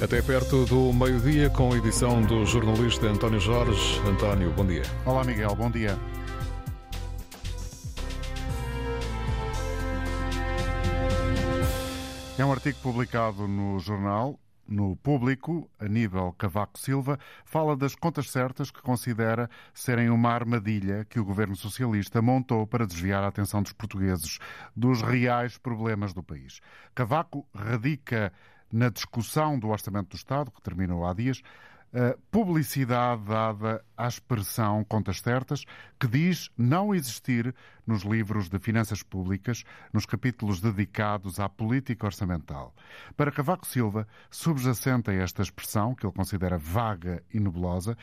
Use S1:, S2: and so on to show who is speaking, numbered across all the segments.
S1: Até perto do meio-dia, com a edição do jornalista António Jorge. António, bom dia.
S2: Olá, Miguel, bom dia. É um artigo publicado no jornal no público, Aníbal Cavaco Silva, fala das contas certas que considera serem uma armadilha que o governo socialista montou para desviar a atenção dos portugueses dos reais problemas do país. Cavaco radica na discussão do Orçamento do Estado, que terminou há dias, publicidade dada à expressão contas certas, que diz não existir nos livros de finanças públicas, nos capítulos dedicados à política orçamental. Para Cavaco Silva, subjacente a esta expressão, que ele considera vaga e nebulosa,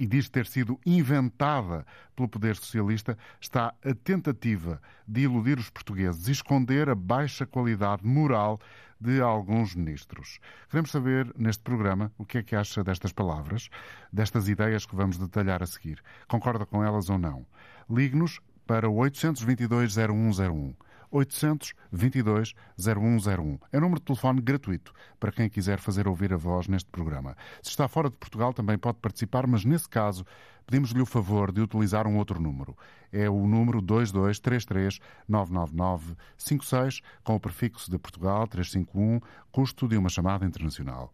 S2: e diz ter sido inventada pelo poder socialista, está a tentativa de iludir os portugueses e esconder a baixa qualidade moral de alguns ministros. Queremos saber, neste programa, o que é que acha destas palavras, destas ideias que vamos detalhar a seguir. Concorda com elas ou não? Ligue-nos para o 822-0101. 822 0101. É um número de telefone gratuito para quem quiser fazer ouvir a voz neste programa. Se está fora de Portugal também pode participar, mas nesse caso pedimos-lhe o favor de utilizar um outro número. É o número 2233 999 56 com o prefixo de Portugal 351, custo de uma chamada internacional.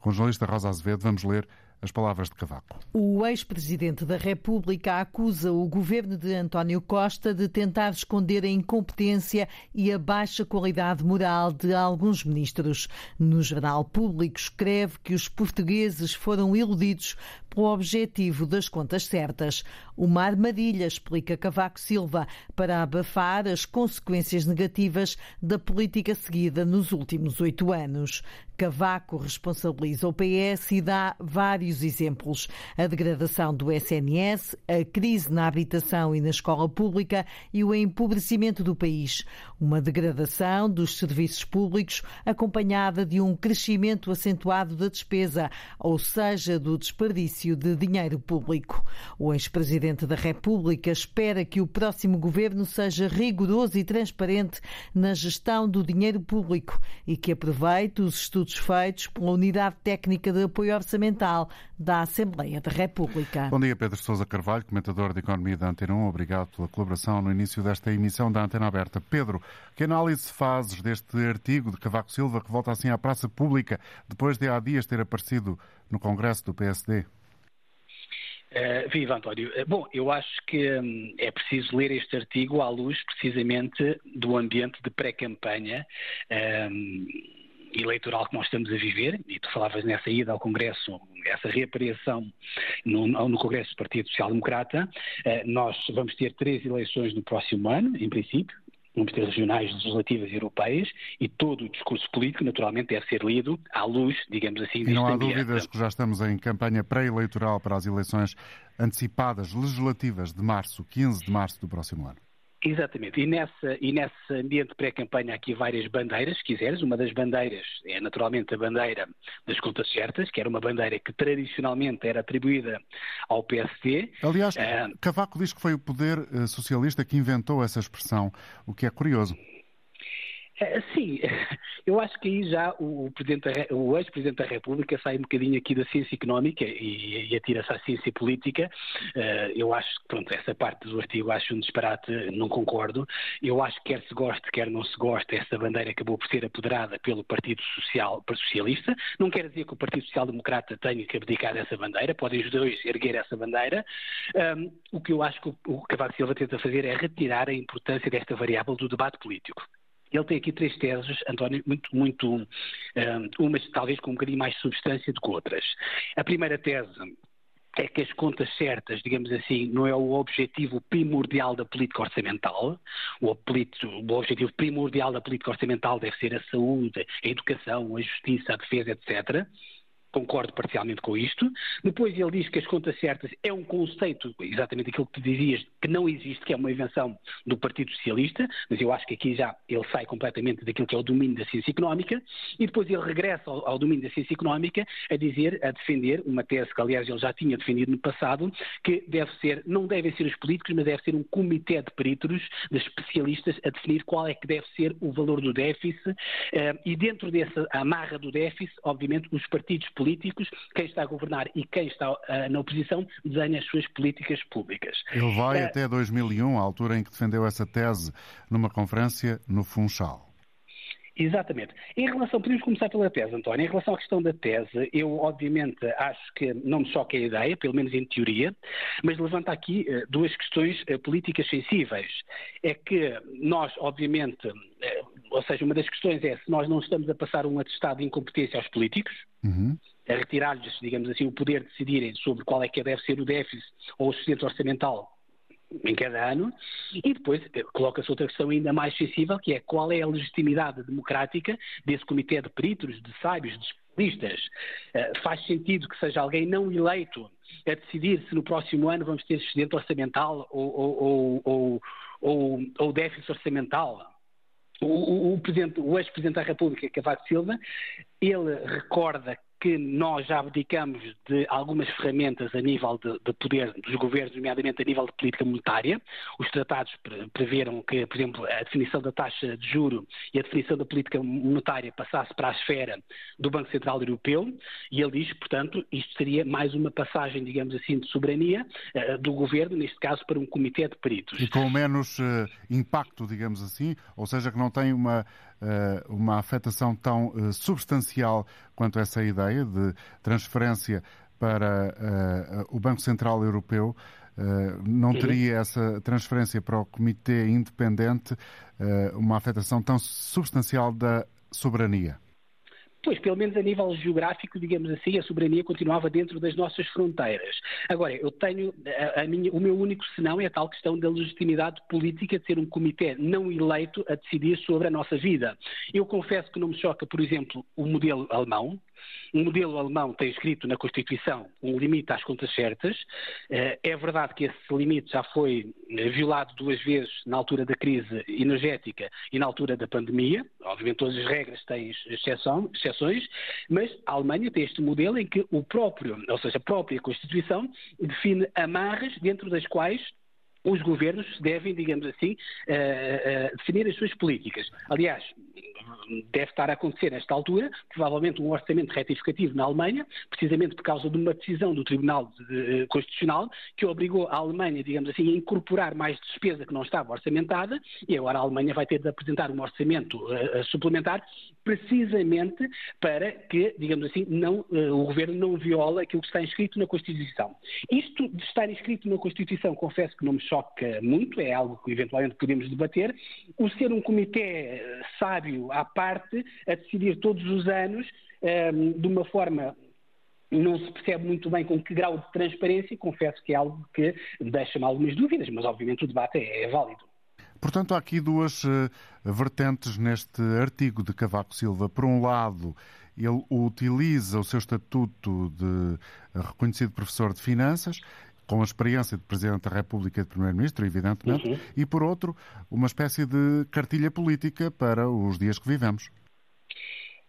S2: Com o jornalista Rosa Azevedo vamos ler as palavras de Cavaco.
S3: O ex-presidente da República acusa o governo de António Costa de tentar esconder a incompetência e a baixa qualidade moral de alguns ministros. No Jornal Público escreve que os portugueses foram iludidos pelo objetivo das contas certas. Uma armadilha, explica Cavaco Silva, para abafar as consequências negativas da política seguida nos últimos oito anos. Cavaco responsabiliza o PS e dá vários exemplos. A degradação do SNS, a crise na habitação e na escola pública e o empobrecimento do país. Uma degradação dos serviços públicos acompanhada de um crescimento acentuado da despesa, ou seja, do desperdício de dinheiro público. O ex-presidente da República espera que o próximo governo seja rigoroso e transparente na gestão do dinheiro público e que aproveite os estudos feitos pela Unidade Técnica de Apoio Orçamental da Assembleia da República.
S2: Bom dia, Pedro Sousa Carvalho, comentador de Economia da Antena 1. Obrigado pela colaboração no início desta emissão da Antena Aberta. Pedro, que análise fazes deste artigo de Cavaco Silva que volta assim à praça pública depois de há dias ter aparecido no Congresso do PSD?
S4: Uh, viva, António. Uh, bom, eu acho que um, é preciso ler este artigo à luz precisamente do ambiente de pré-campanha. Um, eleitoral que nós estamos a viver, e tu falavas nessa ida ao Congresso, essa reaparição no, no Congresso do Partido Social Democrata, eh, nós vamos ter três eleições no próximo ano, em princípio, ter regionais, legislativas e europeias, e todo o discurso político, naturalmente, deve ser lido à luz, digamos assim,
S2: E não há ambiente. dúvidas que já estamos em campanha pré-eleitoral para as eleições antecipadas legislativas de março, 15 de março do próximo ano.
S4: Exatamente. E, nessa, e nesse ambiente pré-campanha há aqui várias bandeiras, se quiseres. Uma das bandeiras é naturalmente a bandeira das contas certas, que era uma bandeira que tradicionalmente era atribuída ao PSD.
S2: Aliás, uh, Cavaco diz que foi o poder uh, socialista que inventou essa expressão, o que é curioso.
S4: É, sim, eu acho que aí já o, o ex-presidente da República sai um bocadinho aqui da ciência económica e, e atira-se à ciência política. Eh, eu acho que, pronto, essa parte do artigo acho um disparate, não concordo. Eu acho que quer se goste, quer não se goste, essa bandeira acabou por ser apoderada pelo Partido Social, Socialista. Não quer dizer que o Partido Social Democrata tenha que abdicar dessa bandeira, podem os dois erguer essa bandeira. Um, o que eu acho que o, o Cavaco Silva tenta fazer é retirar a importância desta variável do debate político. Ele tem aqui três teses, António, muito, muito, um, umas talvez com um bocadinho mais substância do que outras. A primeira tese é que as contas certas, digamos assim, não é o objetivo primordial da política orçamental. O, o, objetivo primordial da política orçamental deve ser a saúde, a educação, a justiça, a defesa, etc. concordo parcialmente com isto. Depois ele diz que as contas certas é um conceito, exatamente aquilo que tu dizias, que não existe, que é uma invenção do Partido Socialista, mas eu acho que aqui já ele sai completamente daquilo que é o domínio da ciência económica, e depois ele regressa ao, ao domínio da ciência económica a dizer, a defender uma tese que aliás ele já tinha defendido no passado, que deve ser, não devem ser os políticos, mas deve ser um comitê de peritos, de especialistas, a definir qual é que deve ser o valor do déficit, eh, e dentro dessa amarra do déficit, obviamente, os partidos políticos quem está a governar e quem está uh, na oposição desenha as suas políticas públicas.
S2: Ele vai uh, até 2001, a altura em que defendeu essa tese numa conferência no Funchal.
S4: Exatamente. Em relação, podemos começar pela tese, António. Em relação à questão da tese, eu obviamente acho que não me choca a ideia, pelo menos em teoria, mas levanta aqui uh, duas questões uh, políticas sensíveis. É que nós, obviamente, uh, ou seja, uma das questões é se nós não estamos a passar um atestado de incompetência aos políticos, uhum a retirar-lhes, digamos assim, o poder de decidirem sobre qual é que deve ser o déficit ou o sustento orçamental em cada ano, e depois eh, coloca-se outra questão ainda mais sensível, que é qual é a legitimidade democrática desse comitê de peritos, de sábios, de especialistas. Uh, faz sentido que seja alguém não eleito a decidir se no próximo ano vamos ter excedente orçamental ou, ou, ou, ou, ou déficit orçamental? O, o, o, o ex-presidente da República, Cavaco Silva, ele recorda que nós já abdicamos de algumas ferramentas a nível de, de, poder dos governos, nomeadamente a nível de política monetária. Os tratados preveram que, por exemplo, a definição da taxa de juro e a definição da política monetária passasse para a esfera do Banco Central Europeu e ele diz, portanto, isto seria mais uma passagem, digamos assim, de soberania uh, do governo, neste caso para um comitê de peritos.
S2: E com menos uh, impacto, digamos assim, ou seja, que não tem uma eh, uma afetação tão eh, substancial quanto essa ideia de transferência para eh, o Banco Central Europeu. não teria essa transferência para o Comitê Independente uma afetação tão substancial da soberania?
S4: Pois, pelo menos a nível geográfico, digamos assim, a soberania continuava dentro das nossas fronteiras. Agora, eu tenho, a, a minha, o meu único senão é a tal questão da legitimidade política de ser um comitê não eleito a decidir sobre a nossa vida. Eu confesso que não me choca, por exemplo, o modelo alemão, o modelo alemão tem escrito na Constituição um limite às contas certas. Eh, é verdade que esse limite já foi eh, violado duas vezes na altura da crise energética e na altura da pandemia. Obviamente todas as regras têm exceção, exceções, mas a Alemanha tem este modelo em que o próprio, ou seja, a própria Constituição define amarras dentro das quais os governos devem, digamos assim, uh, uh, definir as suas políticas. Aliás, deve estar a acontecer nesta altura, provavelmente um orçamento retificativo na Alemanha, precisamente por causa de uma decisão do Tribunal Constitucional que obrigou a Alemanha, digamos assim, a incorporar mais despesa que não estava orçamentada e agora a Alemanha vai ter de apresentar um orçamento uh, suplementar precisamente para que, digamos assim, não, o governo não viola aquilo que está inscrito na Constituição. Isto de estar inscrito na Constituição, confesso que não me choca muito, é algo que eventualmente podemos debater. O ser um comitê sábio à parte a decidir todos os anos um, ehm, de uma forma não se percebe muito bem com que grau de transparência, confesso que é algo que deixa-me algumas dúvidas, mas obviamente o debate é, é válido.
S2: Portanto, há aqui duas uh, vertentes neste artigo de Cavaco Silva. Por um lado, ele utiliza o seu estatuto de reconhecido professor de finanças com a experiência de Presidente da República e de Primeiro-Ministro, evidentemente, uhum. e por outro, uma espécie de cartilha política para os dias que vivemos.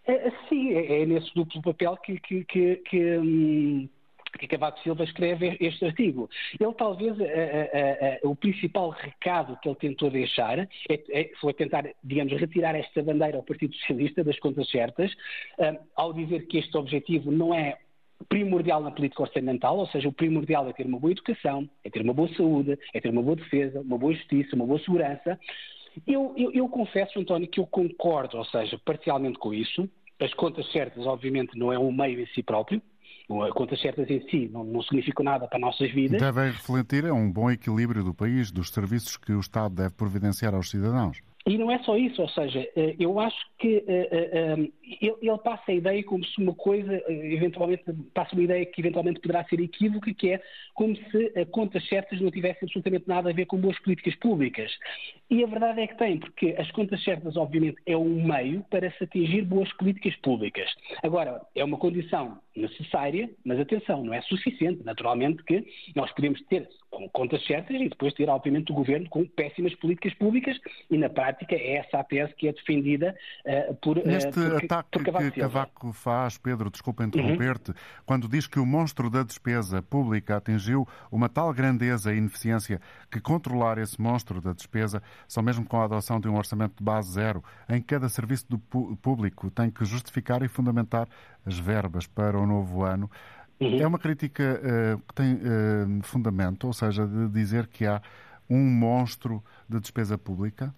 S4: É, sim, é, é nesse duplo papel que, que, que, que hum que Cavaco Silva escreve este artigo. Ele talvez, a, a, a, o principal recado que ele tentou deixar é, é, foi tentar, digamos, retirar esta bandeira ao Partido Socialista das contas certas, um, ao dizer que este objetivo não é primordial na política orçamental, ou seja, o primordial é ter uma boa educação, é ter uma boa saúde, é ter uma boa defesa, uma boa justiça, uma boa segurança. Eu, eu, eu confesso, António, que eu concordo, ou seja, parcialmente com isso. As contas certas, obviamente, não é um meio em si próprio, contas certas em si não, não significam nada para as nossas vidas.
S2: Devem refletir a um bom equilíbrio do país, dos serviços que o Estado deve providenciar aos cidadãos.
S4: E não é só isso, ou seja, eh, eu acho que uh, uh, ele, passa a ideia como se uma coisa, eventualmente, passa uma ideia que eventualmente poderá ser equívoca, que é como se contas certas não tivessem absolutamente nada a ver com boas políticas públicas. E a verdade é que tem, porque as contas certas, obviamente, é um meio para se atingir boas políticas públicas. Agora, é uma condição necessária, mas atenção, não é suficiente. Naturalmente que nós podemos ter contas certas e depois ter, obviamente, o governo com péssimas políticas públicas e, na prática, é essa a tese que é defendida uh, por.
S2: Uh, Neste por, ataque por Cavaco que Cavaco faz, Pedro, desculpa interromper-te, uhum. quando diz que o monstro da despesa pública atingiu uma tal grandeza e ineficiência que controlar esse monstro da despesa, só mesmo com a adoção de um orçamento de base zero, em cada serviço do público tem que justificar e fundamentar as verbas para o novo ano. Uhum. É uma crítica uh, que tem uh, fundamento, ou seja, de dizer que há um monstro de despesa pública?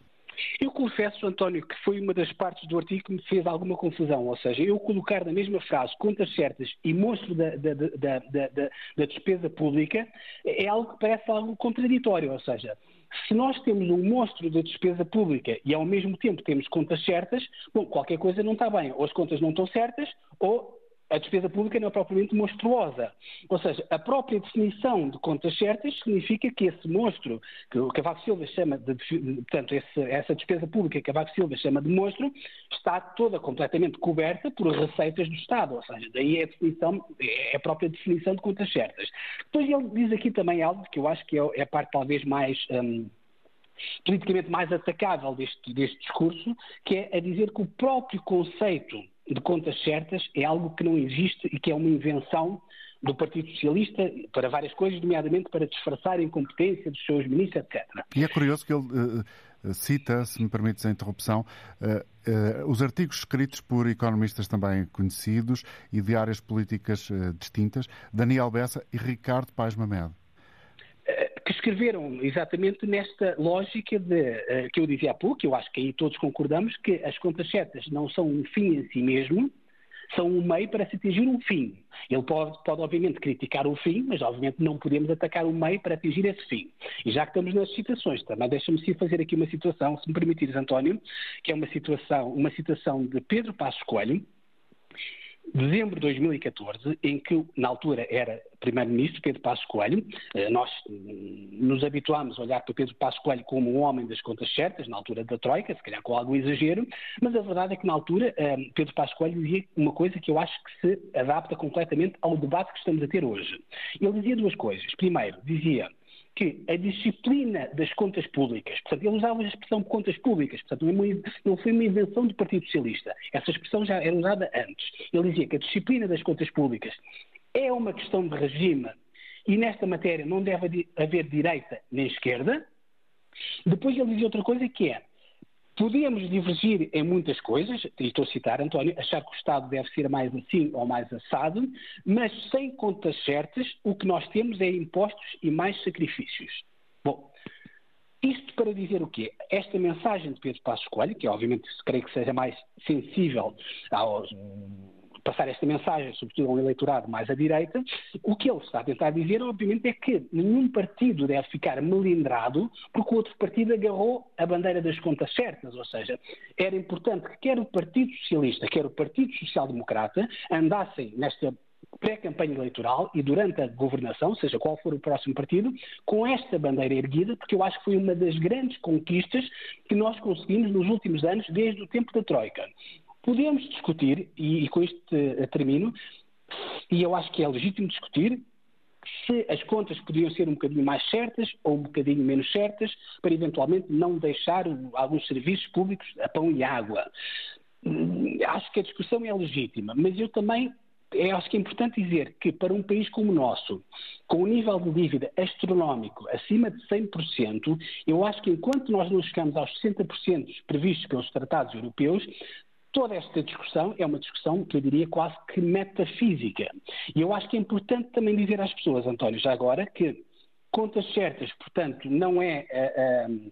S4: Eu confesso, António, que foi uma das partes do artigo que me fez alguma confusão. Ou seja, eu colocar na mesma frase contas certas e monstro da, da, da, da despesa pública é algo que parece algo contraditório. Ou seja, se nós temos um monstro da despesa pública e ao mesmo tempo temos contas certas, bom, qualquer coisa não está bem. Ou as contas não estão certas, ou a despesa pública não é propriamente monstruosa. Ou seja, a própria definição de contas certas significa que esse monstro, que o Cavaco Silva chama de, portanto, esse, essa despesa pública que Cavaco Silva chama de monstro, está toda completamente coberta por receitas do Estado. Ou seja, daí é a definição, é a própria definição de contas certas. Depois ele diz aqui também algo que eu acho que é, é a parte talvez mais. Hum, politicamente mais atacável deste, deste discurso, que é a dizer que o próprio conceito de contas certas é algo que não existe e que é uma invenção do Partido Socialista para várias coisas, nomeadamente para disfarçar a incompetência dos seus ministros, etc.
S2: E é curioso que ele uh, cita, se me permites a interrupção, uh, uh, os artigos escritos por economistas também conhecidos e de áreas políticas distintas, Daniel Bessa e Ricardo Paes Mamed
S4: que escreveram exatamente nesta lógica de, uh, que eu dizia há pouco, eu acho que aí todos concordamos, que as contas certas não são um fim em si mesmo, são um meio para se atingir um fim. Ele pode, pode, obviamente, criticar o fim, mas, obviamente, não podemos atacar o meio para atingir esse fim. E já que estamos nas citações, também deixa-me fazer aqui uma situação, se me permitires, António, que é uma situação, uma citação de Pedro Passos Coelho, dezembro de 2014, em que, na altura, era Primeiro-Ministro Pedro Passos Coelho. Eh, nós hum, nos habituámos a olhar para Pedro Passos Coelho como um homem das contas certas, na altura da Troika, se calhar com algum exagero, mas a verdade é que, na altura, hum, Pedro Passos Coelho dizia uma coisa que eu acho que se adapta completamente ao debate que estamos a ter hoje. Ele dizia duas coisas. Primeiro, dizia que a disciplina das contas públicas, portanto, ele usava a expressão contas públicas, portanto, não foi uma invenção do Partido Socialista. Essa expressão já era usada antes. Ele dizia que a disciplina das contas públicas é uma questão de regime e nesta matéria não deve haver direita nem esquerda. Depois ele dizia outra coisa que é Podíamos divergir em muitas coisas, e estou a citar António, achar que o Estado deve ser mais assim ou mais assado, mas sem contas certas, o que nós temos é impostos e mais sacrifícios. Bom, isto para dizer o quê? Esta mensagem de Pedro Passos Coelho, que obviamente creio que seja mais sensível aos passar esta mensagem, sobretudo a um eleitorado mais à direita, o que ele está a tentar dizer, obviamente, é que nenhum partido deve ficar melindrado porque o outro partido agarrou a bandeira das contas certas, ou seja, era importante que quer o Partido Socialista, quer o Partido Social Democrata andassem nesta pré-campanha eleitoral e durante a governação, seja qual for o próximo partido, com esta bandeira erguida, porque eu acho que foi uma das grandes conquistas que nós conseguimos nos últimos anos, desde o tempo da Troika. Podemos discutir, e, e com isto uh, termino, e eu acho que é legítimo discutir, se as contas podiam ser um bocadinho mais certas ou um bocadinho menos certas, para eventualmente não deixar alguns serviços públicos a pão e água. Hum, acho que a discussão é legítima, mas eu também é, acho que é importante dizer que para um país como o nosso, com um nível de dívida astronómico acima de 100%, eu acho que enquanto nós não chegamos aos 60% previstos pelos tratados europeus, toda esta discussão é uma discussão que eu diria quase que metafísica. E eu acho que é importante também dizer às pessoas, António, já agora, que contas certas, portanto, não é. Uh,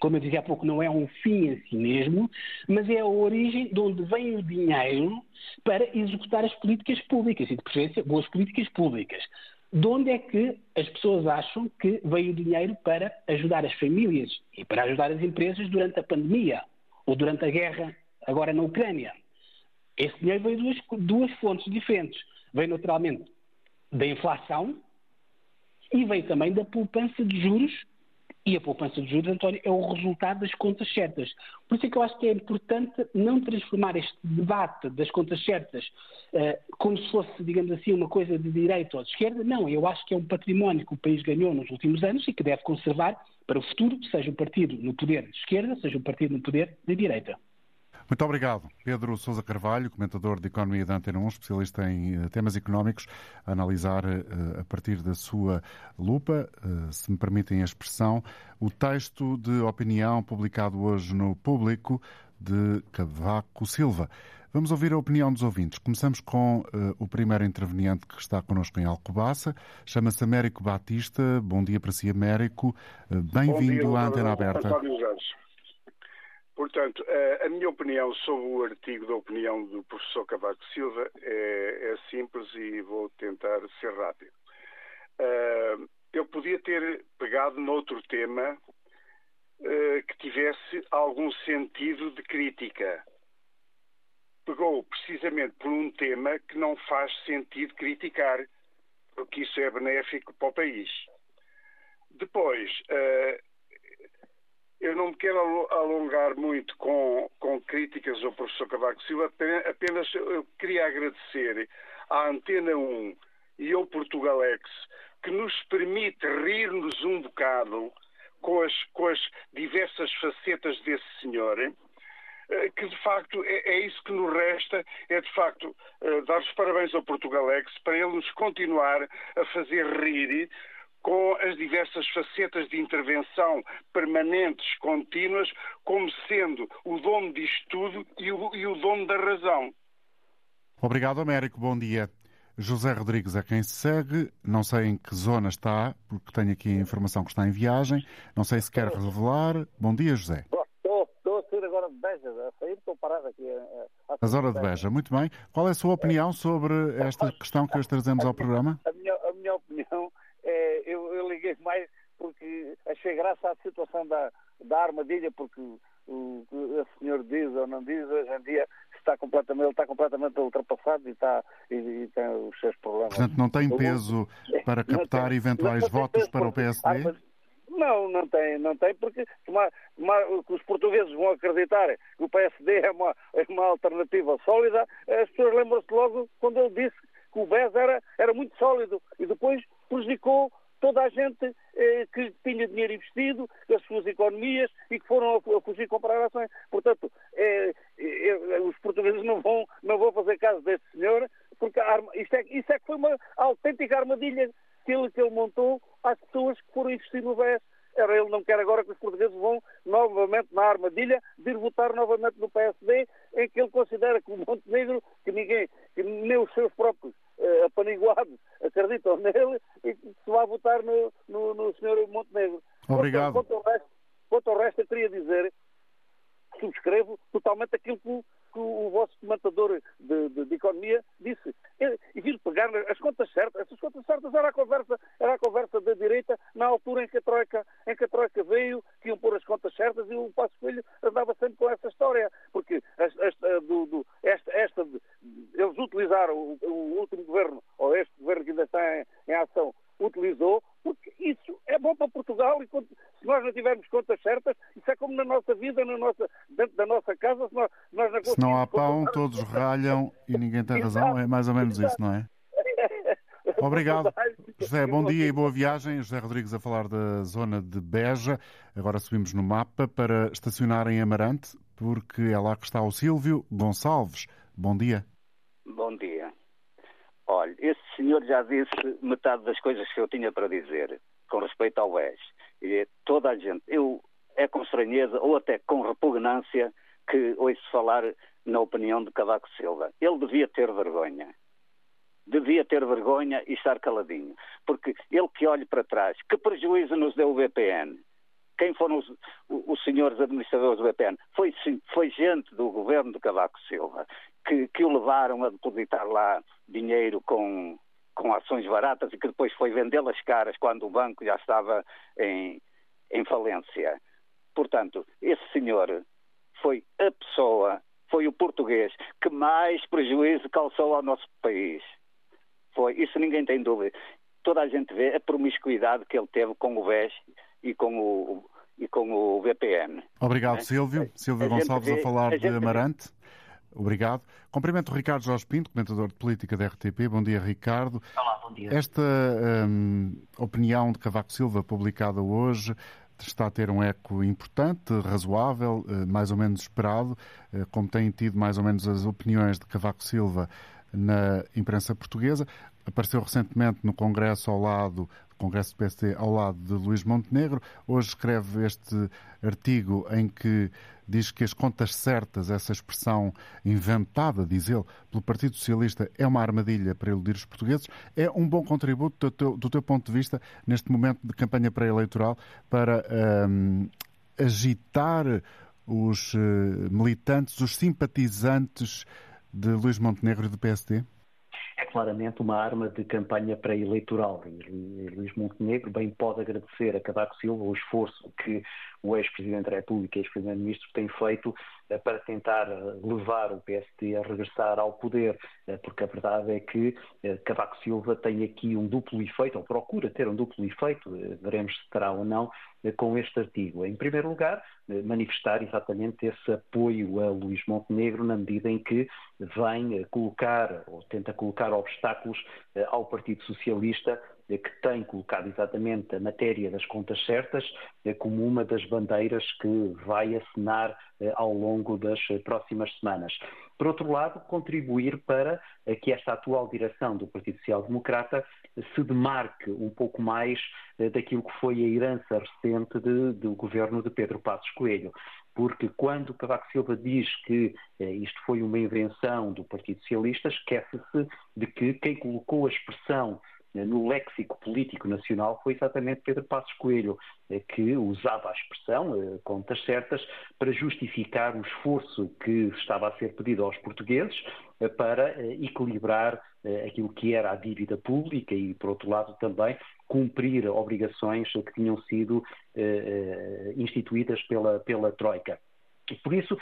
S4: como eu dizia há pouco, não é um fim em si mesmo, mas é a origem de onde vem o dinheiro para executar as políticas públicas e, de preferência, boas políticas públicas. de onde é que as pessoas acham que veio o dinheiro para ajudar as famílias e para ajudar as empresas durante a pandemia ou durante a guerra agora na Ucrânia. Esse dinheiro veio de duas, duas fontes diferentes. Veio naturalmente da inflação e veio também da poupança de juros e a poupança de juros, António, é o resultado das contas certas. Por isso é que eu acho que é importante não transformar este debate das contas certas uh, como se fosse, digamos assim, uma coisa de direita ou de esquerda. Não, eu acho que é um património que o país ganhou nos últimos anos e que deve conservar para o futuro, seja o partido no poder de esquerda, seja o partido no poder de direita.
S2: Muito obrigado. Pedro Sousa Carvalho, comentador de Economia da Antena 1, especialista em eh, temas económicos, a analisar eh, a partir da sua lupa, eh, se me permitem a expressão, o texto de opinião publicado hoje no Público de Cavaco Silva. Vamos ouvir a opinião dos ouvintes. Começamos com uh, o primeiro interveniente que está connosco em Alcobaça. Chama-se Américo Batista. Bom dia para si, Américo. Uh, Bem-vindo à Antena Aberta.
S5: António Portanto, a minha opinião sobre o artigo da opinião do professor Cavaco Silva é, é simples e vou tentar ser rápido. Uh, eu podia ter pegado noutro tema uh, que tivesse algum sentido de crítica. Pegou precisamente por um tema que não faz sentido criticar, porque isso é benéfico para o país. Depois, uh, eu não me quero alongar muito com, com críticas ao professor Cavaco Silva, apenas eu queria agradecer à Antena 1 e ao Portugalex que nos permite rir-nos um bocado com as, com as diversas facetas desse senhor, eh, que de facto é, é, isso que nos resta, é de facto eh, dar os parabéns ao Portugalex para ele nos continuar a fazer rir com as diversas facetas de intervenção permanentes, contínuas, como sendo o dono disto tudo e o, e o dono da razão.
S2: Obrigado, Américo. Bom dia. José Rodrigues é quem se segue. Não sei em que zona está, porque tenho aqui a informação que está em viagem. Não sei se quer revelar. Bom dia, José.
S6: Estou, estou a sair agora de Beja. A sair, estou parado aqui.
S2: A, a zona de Beja. Muito bem. Qual é a sua opinião sobre esta questão que hoje trazemos ao programa?
S6: A minha, a minha opinião é, eu, eu, liguei mais porque achei graça à situação da, da armadilha, porque o que o senhor diz ou não diz, hoje em dia está completamente, ele está completamente ultrapassado e, está, e, e tem os seus problemas.
S2: Portanto, não tem peso para captar tem, eventuais votos para o PSD?
S6: Não, não tem, não tem, porque uma, uma, os portugueses vão acreditar que o PSD é uma, é uma alternativa sólida, as pessoas lembram-se logo quando ele disse que o BES era, era muito sólido e depois prejudicou toda a gente eh, que tinha dinheiro investido, as suas economias e que foram a, a fugir comprar ações. Portanto, eh, eh, os portugueses não vão, não vão fazer caso deste senhor, porque arma, isto, é, isto é que foi uma autêntica armadilha que ele, que ele montou às pessoas que foram investir no BES. Era ele não quer agora que os portugueses vão novamente na armadilha de ir votar novamente no PSD, em que ele considera que o Montenegro, que ninguém, que nem os seus próprios uh, apaniguados acreditam nele e que se vai votar no, no, no Sr. Montenegro.
S2: Obrigado.
S6: Quanto, quanto, ao resto, quanto ao resto, eu queria dizer, subscrevo totalmente aquilo que que o vosso comentador de, de, de economia disse. E, vir pegar as contas certas. Essas contas certas era a conversa, era a conversa da direita na altura em que a Troika, em que a Troika veio, que iam pôr as contas certas e o Passo Filho andava sempre com essa história. Porque do, do, esta, esta eles utilizaram o, o, último governo, ou este governo que ainda está em, em ação, utilizou, porque isso é bom para Portugal e se nós não tivermos contas certas, isso é como na nossa vida, na nossa, dentro da nossa casa, se nós, nós
S2: não Se não há pão, todos ralham e ninguém tem razão, é mais ou menos isso, não é? Obrigado. José, bom dia e boa viagem. José Rodrigues a falar da zona de Beja. Agora subimos no mapa para estacionar em Amarante, porque é lá que está o Silvio Gonçalves. Bom dia.
S7: Bom dia. Olha, esse senhor já disse metade das coisas que eu tinha para dizer com respeito ao BES. E toda a gente, eu é com estranheza ou até com repugnância que ouço falar na opinião de Cavaco Silva. Ele devia ter vergonha. Devia ter vergonha e estar caladinho. Porque ele que olhe para trás, que prejuízo nos deu o BPN? Quem foram os, os senhores administradores do BPN? Foi, foi gente do governo de Cavaco Silva que, que o levaram a depositar lá dinheiro com, com ações baratas e que depois foi vendê-las caras quando o banco já estava em, em falência. Portanto, esse senhor foi a pessoa, foi o português que mais prejuízo calçou ao nosso país. Foi, isso ninguém tem dúvida. Toda a gente vê a promiscuidade que ele teve com o BES e com o, e com o VPN.
S2: Obrigado, é? Silvio. Silvio a Gonçalves vê, a falar a de Amarante. Vê. Obrigado. Cumprimento o Ricardo Jorge Pinto, comentador de política da RTP. Bom dia, Ricardo.
S8: Olá, bom dia.
S2: Esta hum, opinião de Cavaco Silva, publicada hoje, está a ter um eco importante, razoável, eh, mais ou menos esperado, eh, como têm tido mais ou menos as opiniões de Cavaco Silva na imprensa portuguesa. Apareceu recentemente no Congresso ao lado Congresso do PSD ao lado de Luís Montenegro. Hoje escreve este artigo em que diz que as contas certas, essa expressão inventada, diz ele, pelo Partido Socialista, é uma armadilha para iludir os portugueses. É um bom contributo do teu, do teu ponto de vista neste momento de campanha pré-eleitoral para um, agitar os uh, militantes, os simpatizantes de Luís Montenegro e do PSD?
S8: Claramente uma arma de campanha pré-eleitoral. Luís Montenegro bem pode agradecer a Cavaco Silva o esforço que o ex-presidente da República e ex-primeiro-ministro têm feito eh, para tentar eh, levar o PSD a regressar ao poder, eh, porque a verdade é que Cavaco Silva tem aqui um duplo efeito, ou procura ter um duplo efeito, veremos se terá ou não, com este artigo. Em primeiro lugar, manifestar exatamente esse apoio a Luís Montenegro na medida em que vem colocar, ou tenta colocar obstáculos ao Partido Socialista que tem colocado exatamente a matéria das contas certas como uma das bandeiras que vai assinar eh, ao longo das próximas semanas. Por outro lado, contribuir para que esta atual direção do Partido Social Democrata se demarque um pouco mais eh, daquilo que foi a herança recente de, do governo de Pedro Passos Coelho porque quando Cavaco Silva diz que eh, isto foi uma invenção do Partido Socialista, esquece-se de que quem colocou a expressão no léxico político nacional foi exatamente Pedro Passos Coelho, eh, que usava a expressão, eh, contas certas, para justificar o esforço que estava a ser pedido aos portugueses eh, para equilibrar aquilo que era a dívida pública e, por outro lado, também cumprir obrigações que tinham sido instituídas pela, pela Troika. Por isso,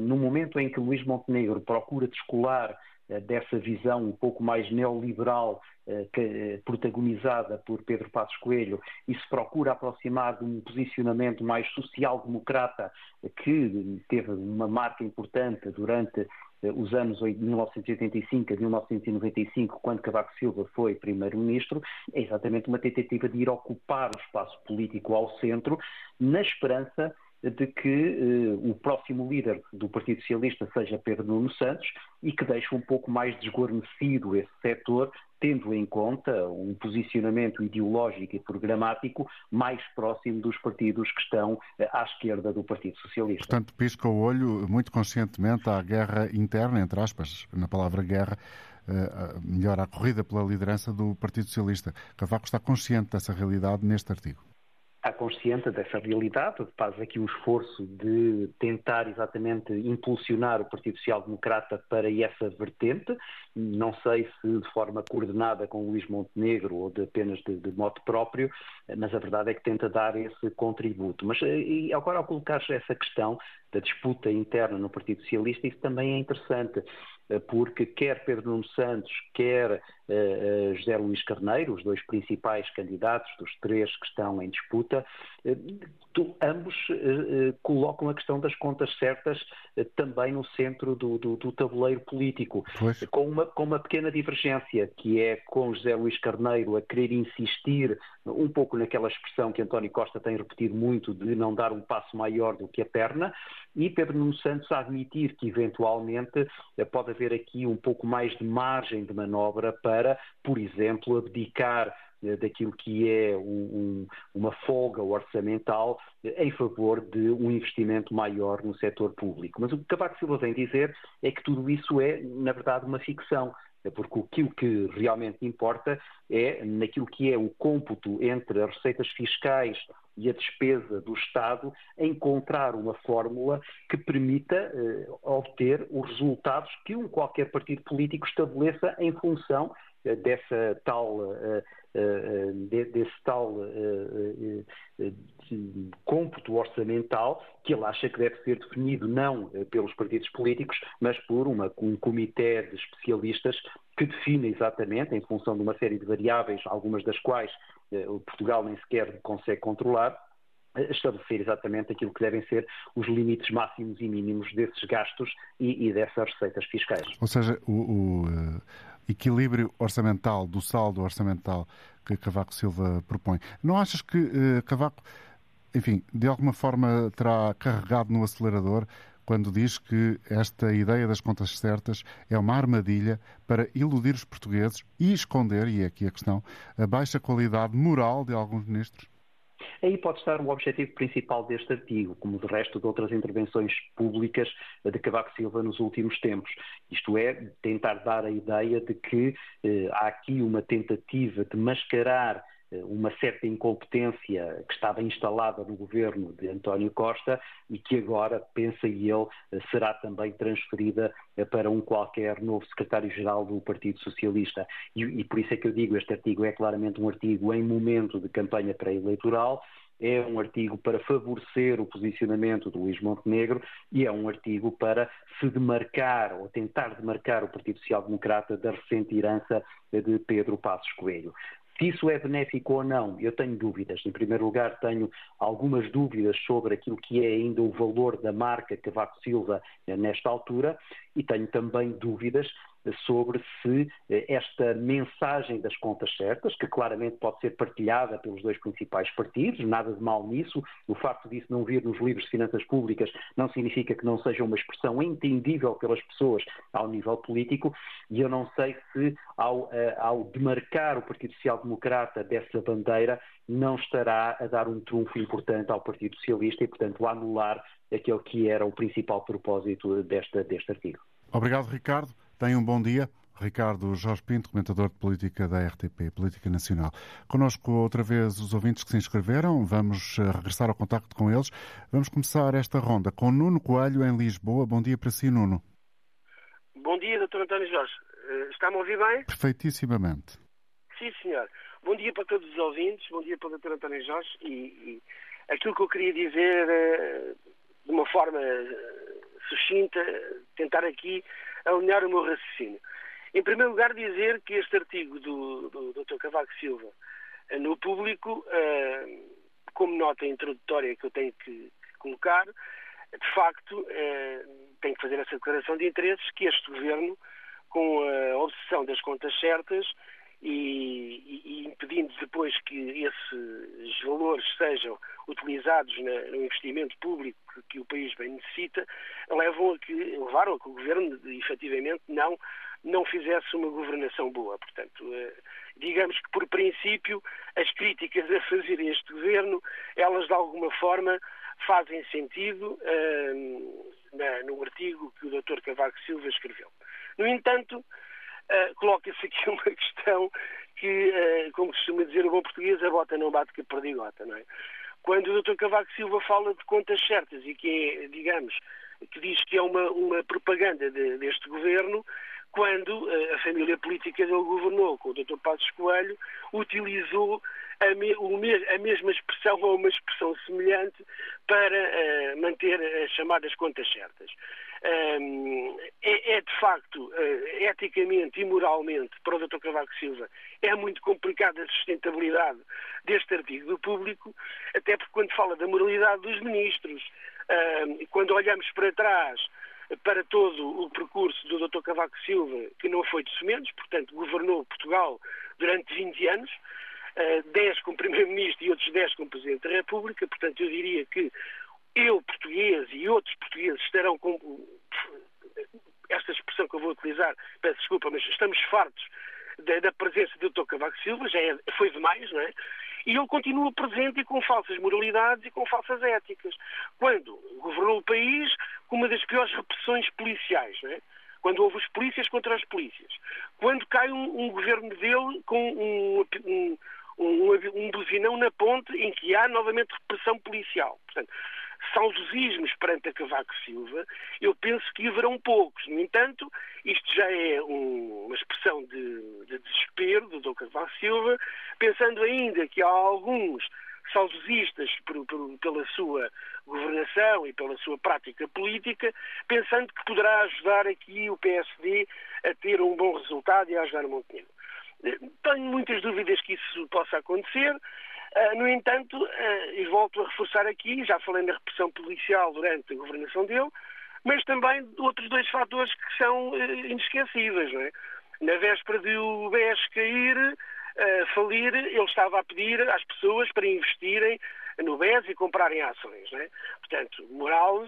S8: no momento em que Luís Montenegro procura descolar dessa visão um pouco mais neoliberal eh, eh, protagonizada por Pedro Passos Coelho e se procura aproximar de um posicionamento mais social-democrata que teve uma marca importante durante eh, os anos de 1985 a 1995, quando Cavaco Silva foi primeiro-ministro, é exatamente uma tentativa de ir ocupar o espaço político ao centro, na esperança de que uh, o próximo líder do Partido Socialista seja Pedro Nuno Santos e que deixe um pouco mais desguarnecido esse setor, tendo em conta um posicionamento ideológico e programático mais próximo dos partidos que estão uh, à esquerda do Partido Socialista.
S2: Portanto, pisca o olho muito conscientemente à guerra interna, entre aspas, na palavra guerra, uh, melhor, à corrida pela liderança do Partido Socialista. Cavaco está consciente dessa realidade neste artigo
S8: está consciente dessa realidade, faz aqui um esforço de tentar exatamente impulsionar o Partido Social Democrata para essa vertente. Não sei se de forma coordenada com Luís Montenegro ou de apenas de, de modo próprio, mas a verdade é que tenta dar esse contributo. Mas e agora, ao colocar essa questão da disputa interna no Partido Socialista, isso também é interessante eh, porque quer Pedro Nuno Santos, quer uh, José Luís Carneiro, os dois principais candidatos dos três que estão em disputa, ambos uh, colocam a questão das contas certas também no centro do, do, do tabuleiro político, com uma, com uma pequena divergência, que é com José Luís Carneiro a querer insistir um pouco naquela expressão que António Costa tem repetido muito de não dar um passo maior do que a perna, e Pedro Nuno Santos a admitir que eventualmente pode haver aqui um pouco mais de margem de manobra para, por exemplo, abdicar eh, daquilo que é um, uma folga orçamental eh, em favor de um investimento maior no setor público. Mas o que Cavaco Silva vem dizer é que tudo isso é, na verdade, uma ficção porque aquilo que realmente importa é naquilo que é o cômputo entre as receitas fiscais e a despesa do Estado, encontrar uma fórmula que permita eh, obter os resultados que um qualquer partido político estabeleça em função dessa tal desse tal cômputo orçamental que ele acha que deve ser definido não pelos partidos políticos, mas por uma, um comitê de especialistas que define exatamente, em função de uma série de variáveis, algumas das quais Portugal nem sequer consegue controlar, estabelecer exatamente aquilo que devem ser os limites máximos e mínimos desses gastos e, e dessas receitas fiscais.
S2: Ou seja, o, o equilíbrio orçamental, do saldo orçamental que Cavaco Silva propõe. Não achas que uh, Cavaco, enfim, de alguma forma terá carregado no acelerador quando diz que esta ideia das contas certas é uma armadilha para iludir os portugueses e esconder, e é aqui a questão, a baixa qualidade moral de alguns ministros?
S8: Aí pode estar o objetivo principal deste artigo, como de resto de outras intervenções públicas de Cavaco Silva nos últimos tempos. Isto é, tentar dar a ideia de que eh, há aqui uma tentativa de mascarar uma certa incompetência que estava instalada no governo de António Costa e que agora, pensa ele, eh, será também transferida eh, para um qualquer novo secretário-geral do Partido Socialista. E, e por isso é que eu digo, este artigo é claramente um artigo em momento de campanha pré-eleitoral, é um artigo para favorecer o posicionamento do Luís Montenegro e é um artigo para se demarcar ou tentar demarcar o Partido Social Democrata da recente herança de Pedro Passos Coelho. Se isso é benéfico ou não, eu tenho dúvidas. Em primeiro lugar, tenho algumas dúvidas sobre aquilo que é ainda o valor da marca Cavaco Silva nesta altura e tenho também dúvidas sobre se eh, esta mensagem das contas certas, que claramente pode ser partilhada pelos dois principais partidos, nada de mal nisso, o facto disso não vir nos livros de finanças públicas não significa que não seja uma expressão entendível pelas pessoas ao nível político, e eu não sei se ao, eh, ao demarcar o Partido Social Democrata dessa bandeira, não estará a dar um trunfo importante ao Partido Socialista e, portanto, a anular aquele que era o principal propósito desta, deste artigo.
S2: Obrigado, Ricardo. Tenha um bom dia. Ricardo Jorge Pinto, comentador de política da RTP, Política Nacional. Conosco outra vez os ouvintes que se inscreveram, vamos eh, regressar ao contacto com eles. Vamos começar esta ronda com Nuno Coelho em Lisboa. Bom dia para si, Nuno.
S9: Bom dia, Dr. António Jorge. Eh, está-me a ouvir bem?
S2: Perfeitissimamente.
S9: Sim, senhor. Bom dia para todos os ouvintes, bom dia para o Dr. António Jorge e, e aquilo que eu queria dizer eh, de uma forma sucinta, tentar aqui alinhar o meu raciocínio. Em primeiro lugar, dizer que este artigo do, do Dr. Cavaco Silva eh, no público, eh, como nota introdutória que eu tenho que colocar, de facto, eh, tem que fazer essa declaração de interesses que este governo, com a obsessão das contas certas e, e impedindo depois que esses valores sejam utilizados na, no investimento público que, que, o país bem necessita, levam a que, levaram a que o governo efetivamente não, não fizesse uma governação boa. Portanto, eh, digamos que por princípio as críticas a fazer este governo, elas de alguma forma fazem sentido eh, na, no artigo que o Dr. Cavaco Silva escreveu. No entanto, uh, coloca-se aqui uma questão que, uh, como costuma dizer o bom português, a bota não bate com a perdigota, não é? Quando o Dr. Cavaco Silva fala de contas certas e que é, digamos, que diz que é uma, uma propaganda de, deste governo, quando uh, a família política dele governou com o Dr. Passos Coelho, utilizou a, me, a, mesma expressão ou uma expressão semelhante para uh, manter as chamadas contas certas é, é, de facto, eh, eticamente e moralmente, para o Dr. Cavaco Silva, é muito complicada a sustentabilidade deste artigo do público, até porque quando fala da moralidade dos ministros, quando olhamos para trás para todo o percurso do Dr. Cavaco Silva, que não foi de Sementos, portanto, governou Portugal durante 20 anos, 10 como Primeiro-Ministro e outros 10 como Presidente da República, portanto, eu diria que eu, português, e outros portugueses estarão com esta expressão que eu vou utilizar, peço desculpa, mas estamos fartos da, da presença do Dr. Cavaco Silva, já é, foi demais, não é? E ele continua presente e com falsas moralidades e com falsas éticas. Quando governou o país com uma das piores repressões policiais, não é? quando houve os polícias contra as polícias, quando cai um, um governo dele com um, um, um, um buzinão na ponte em que há novamente repressão policial. Portanto, saudosismos perante a Cavaco Silva, eu penso que haverão poucos. No entanto, isto já é um, uma expressão de, de, desespero Dr. Carvalho Silva, pensando ainda que há alguns saudosistas pela sua governação e pela sua prática política, pensando que poderá ajudar aqui o PSD a ter um bom resultado e a ajudar o Montenegro. Tenho muitas dúvidas que isso possa acontecer. Uh, no entanto, uh, e volto a reforçar aqui, já falei na repressão policial durante a governação dele, mas também outros dois fatores que são uh, inesquecíveis. É? Na véspera de o BES cair, falir, ele estava a pedir às pessoas para investirem no BES e comprarem ações. É? Portanto, moral,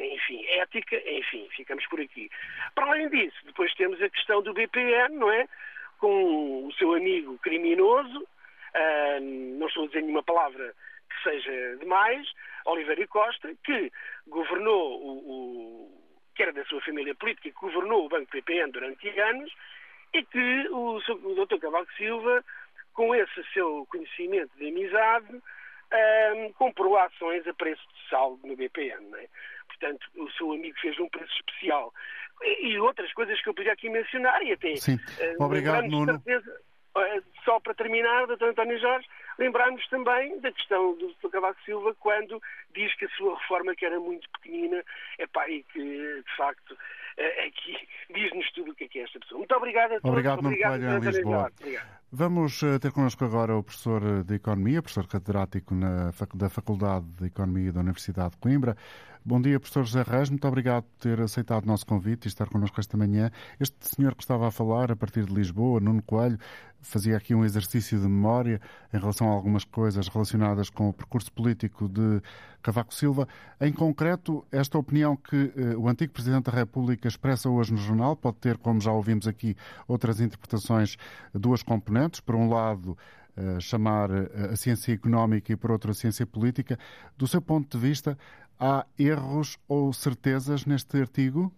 S9: enfim, ética, enfim, ficamos por aqui. Para além disso, depois temos a questão do BPN, não é? Com o seu amigo criminoso, uh, não estou a dizer nenhuma palavra que seja demais, Oliveira Costa, que governou o, o que era da sua família política, que governou o Banco BPN durante anos, e que o, o Dr. Cavaco Silva, com esse seu conhecimento de amizade, um, comprou ações a preço de saldo no BPN. É? Portanto, o seu amigo fez um preço especial. E, e, outras coisas que eu podia aqui mencionar, e até.
S2: Sim. Uh, Obrigado, Nuno. Certeza,
S9: só para terminar, Dr. António Jorge, lembrarmos também da questão do Dr. Cavaco Silva, quando diz que a sua reforma, que era muito pequenina, epá, e que, de facto, aqui é diz-nos tudo o que é, que é esta pessoa. Muito obrigado a todos.
S2: Obrigado, obrigado em Lisboa. Vamos eh, ter connosco agora o professor de Economia, professor catedrático na, da Faculdade de Economia da Universidade de Coimbra. Bom dia, professor José Reis. Muito obrigado por ter aceitado o nosso convite e estar connosco esta manhã. Este senhor que estava a falar, a partir de Lisboa, Nuno Coelho, fazia aqui um exercício de memória em relação a algumas coisas relacionadas com o percurso político de Cavaco Silva. Em concreto, esta opinião que eh, o antigo Presidente da República expressa hoje no jornal pode ter, como já ouvimos aqui, outras interpretações, duas componentes. Por um lado, eh, chamar eh, a ciência económica e, por outro, a ciência política. Do seu ponto de vista, há erros ou certezas neste artigo?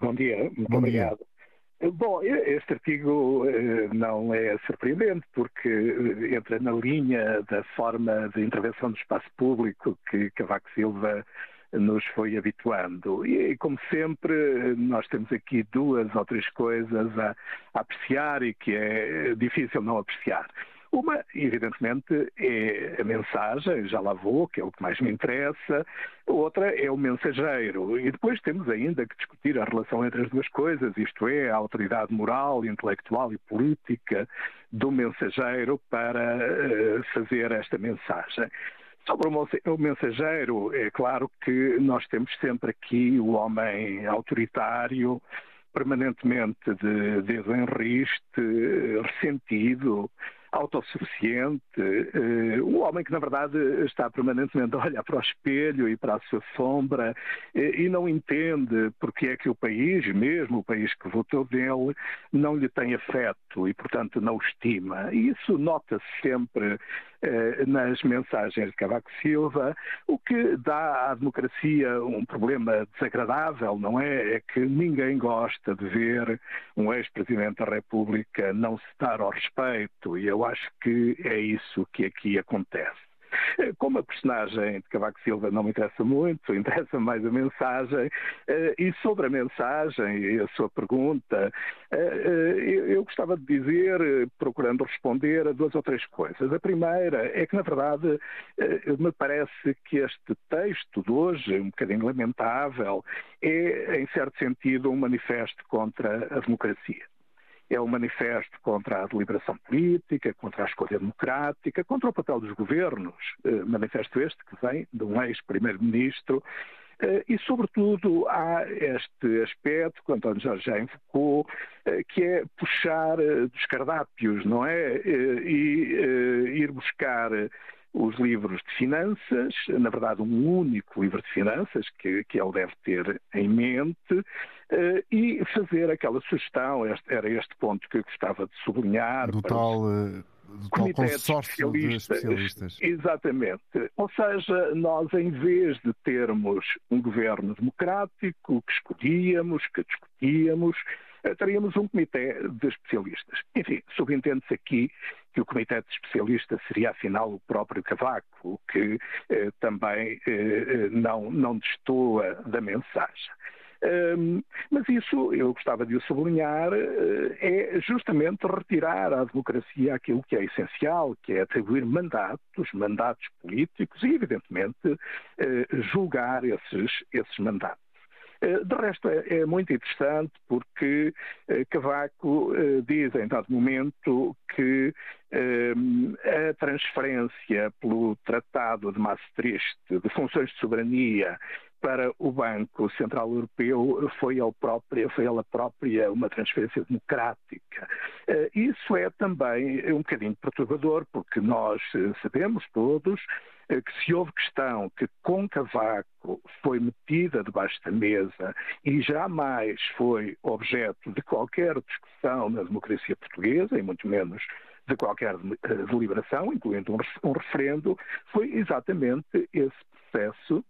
S10: Bom dia, muito Bom obrigado. Dia. Bom, este artigo eh, não é surpreendente porque eh, entra na linha da forma de intervenção do espaço público que Cavaco Silva nos foi habituando. E, como sempre, nós temos aqui duas ou três coisas a, a apreciar e que é difícil não apreciar. Uma, evidentemente, é a mensagem, já lá vou, que é o que mais me interessa. Outra é o mensageiro. E depois temos ainda que discutir a relação entre as duas coisas, isto é, a autoridade moral, intelectual e política do mensageiro para uh, fazer esta mensagem. Sobre o mensageiro, é claro que nós temos sempre aqui o homem autoritário, permanentemente de dedo em riste, ressentido, autossuficiente, um homem que, na verdade, está permanentemente a olhar para o espelho e para a sua sombra uh, e não entende porque é que o país, mesmo o país que votou dele, não lhe tem afeto e, portanto, não o estima. E isso nota-se sempre eh, nas mensagens de Cavaco Silva, o que dá à democracia um problema desagradável, não é? É que ninguém gosta de ver um ex-presidente da República não se dar ao respeito, e eu acho que é isso que aqui acontece. Como a personagem de Cavaco Silva não me interessa muito, interessa mais a mensagem, eh, e sobre a mensagem e a sua pergunta, eh, eh, eu gostava de dizer, procurando responder a duas ou três coisas. A primeira é que, na verdade, me parece que este texto de hoje, um bocadinho lamentável, é, em certo sentido, um manifesto contra a democracia é um manifesto contra a deliberação política, contra a escolha democrática, contra o papel dos governos. Eh, manifesto este que vem de um ex-primeiro-ministro eh, e, sobretudo, há este aspecto que o António Jorge já invocou, eh, que é puxar dos cardápios, não é? E ir buscar os livros de finanças, na verdade um único livro de finanças que, que ele deve ter em mente, uh, e fazer aquela sugestão, este, era este ponto que eu gostava de sublinhar.
S2: Do tal, uh, do tal consórcio de especialistas.
S10: Exatamente. Ou seja, nós em vez de termos um governo democrático que escolhíamos, que discutíamos, eh, teríamos um comitê de especialistas. Enfim, subentende-se aqui que o comitê de especialistas seria afinal o próprio Cavaco, o que eh, também eh, eh, não, não destoa da mensagem. Um, mas isso, eu gostava de o sublinhar, uh, é justamente retirar à democracia aquilo que é essencial, que é atribuir mandatos, mandatos políticos e, evidentemente, uh, julgar esses, esses mandatos. Eh, de resto, é, é, muito interessante porque Cavaco diz em dado momento que a transferência pelo Tratado de Maastricht de funções de soberania para o Banco Central Europeu foi, ele foi ela própria uma transferência democrática. Eh, isso é também um bocadinho perturbador, porque nós eh, sabemos todos eh, que se houve questão que com Cavaco foi metida debaixo da mesa e jamais foi objeto de qualquer discussão na democracia portuguesa, e muito menos de qualquer deliberação, incluindo um referendo, foi exatamente esse processo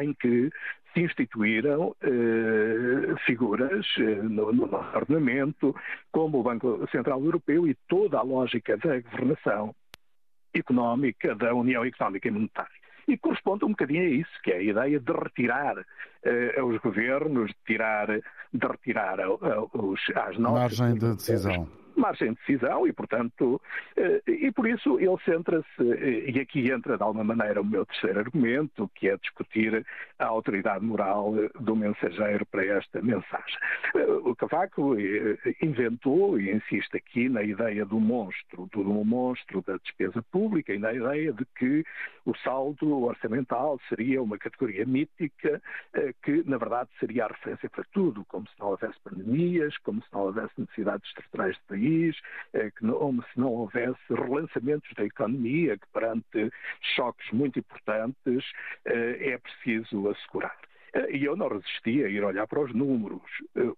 S10: em que se instituíram eh, figuras eh, no, no nosso ordenamento, como o Banco Central Europeu e toda a lógica da governação económica da União Económica e Monetária. E corresponde um bocadinho a isso, que é a ideia de retirar eh, aos governos, de, tirar, de retirar aos, às notas...
S2: Margem de decisão
S10: margem de decisão e, portanto, eh, e por isso ele centra-se, eh, e aqui entra de alguma maneira o meu terceiro argumento, que é discutir a autoridade moral do mensageiro para esta mensagem. Eh, o Cavaco inventou e insiste aqui na ideia do monstro, do monstro da despesa pública e na ideia de que o saldo orçamental seria uma categoria mítica que, na verdade, seria a referência para tudo, como se não houvesse pandemias, como se não houvesse necessidades estruturais de país país, é que não, se não houvesse relançamentos da economia, que perante choques muito importantes eh, é preciso assegurar. Eh, e eu não resisti a ir olhar para os números.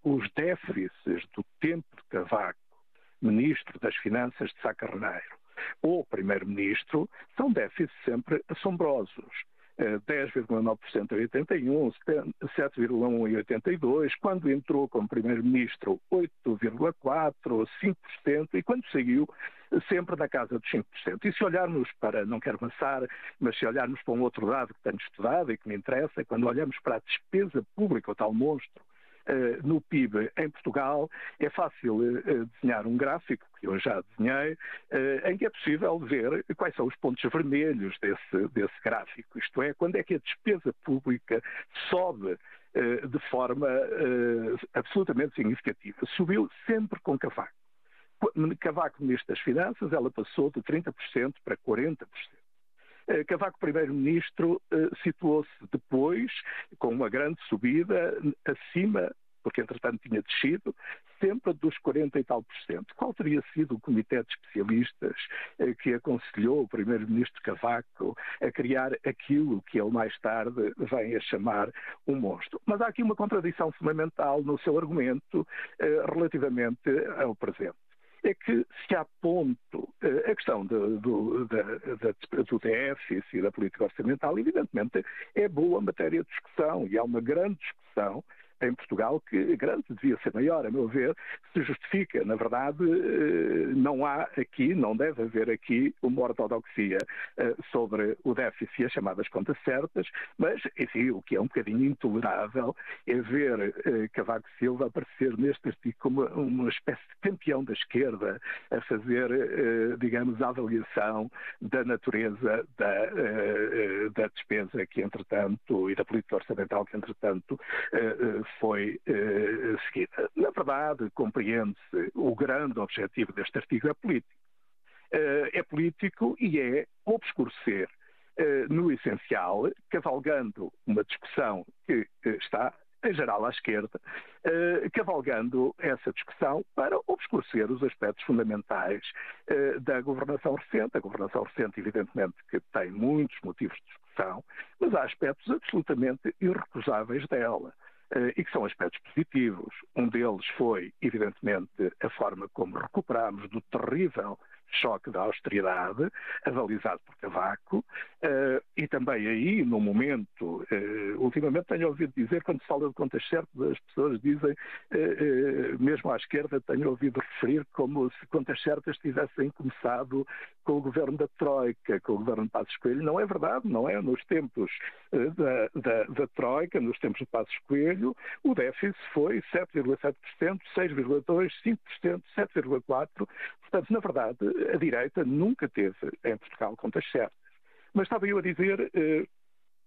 S10: Os déficits do tempo de Cavaco, ministro das Finanças de Sá Carneiro, ou primeiro-ministro, são déficits sempre assombrosos. 10,9% em 81, 7,1% em 82, quando entrou como primeiro-ministro 8,4%, 5%, e quando saiu sempre na casa dos 5%. E se olharmos para, não quero avançar, mas se olharmos para um outro dado que tenho estudado e que me interessa, quando olhamos para a despesa pública, o tal monstro, eh, no PIB em Portugal, é fácil eh, desenhar um gráfico, que eu já desenhei, eh, em que é possível ver quais são os pontos vermelhos desse, desse gráfico. Isto é, quando é que a despesa pública sobe de forma absolutamente significativa. Subiu sempre com Cavaco. Cavaco, Ministro das Finanças, ela passou de 30% para 40%. Eh, Cavaco Primeiro-Ministro eh, situou-se depois, com uma grande subida, acima, porque entretanto tinha descido, sempre dos 40 e tal por cento. Qual teria sido o comitê de especialistas eh, que aconselhou o primeiro-ministro Cavaco a criar aquilo que ele mais tarde vem a chamar um monstro? Mas há aqui uma contradição fundamental no seu argumento relativamente ao presente é que se há ponto eh, a questão do, do, da, do déficit e da política orçamental, evidentemente, é boa matéria de discussão e há uma grande discussão em Portugal, que grande devia ser maior, a meu ver, se justifica. Na verdade, eh, não há aqui, não deve haver aqui uma ortodoxia eh, sobre o déficit e as chamadas contas certas, mas, enfim, o que é um bocadinho intolerável é ver eh, Cavaco Silva aparecer neste artigo como uma espécie de campeão da esquerda a fazer, digamos, a avaliação da natureza da, da despesa que, entretanto, e da política orçamental que, entretanto, foi eh, seguida. Na verdade, compreende-se o grande objetivo deste artigo é político. Eh, é político e é obscurecer eh, no essencial, cavalgando uma discussão que está em geral à esquerda, eh, cavalgando essa discussão para obscurecer os aspectos fundamentais eh, da governação recente. A governação recente, evidentemente, que tem muitos motivos de discussão, mas há aspectos absolutamente irrecusáveis dela. Eh, e que são aspectos positivos. Um deles foi, evidentemente, a forma como recuperámos do terrível choque da austeridade, avalizado por Cavaco, Uh, e também aí, no momento, uh, ultimamente tenho ouvido dizer, quando se fala de contas certas, as pessoas dizem, uh, mesmo à esquerda, tenho ouvido referir como se contas certas tivessem começado com o governo da Troika, com o governo de Passos Coelho. Não é verdade, não é? Nos tempos da, da, da, Troika, nos tempos de Passos Coelho, o déficit foi 7,7%, 6,2%, 5%, 7,4%. Portanto, na verdade, a direita nunca teve em Portugal contas certas. Mas estava eu a dizer. Uh,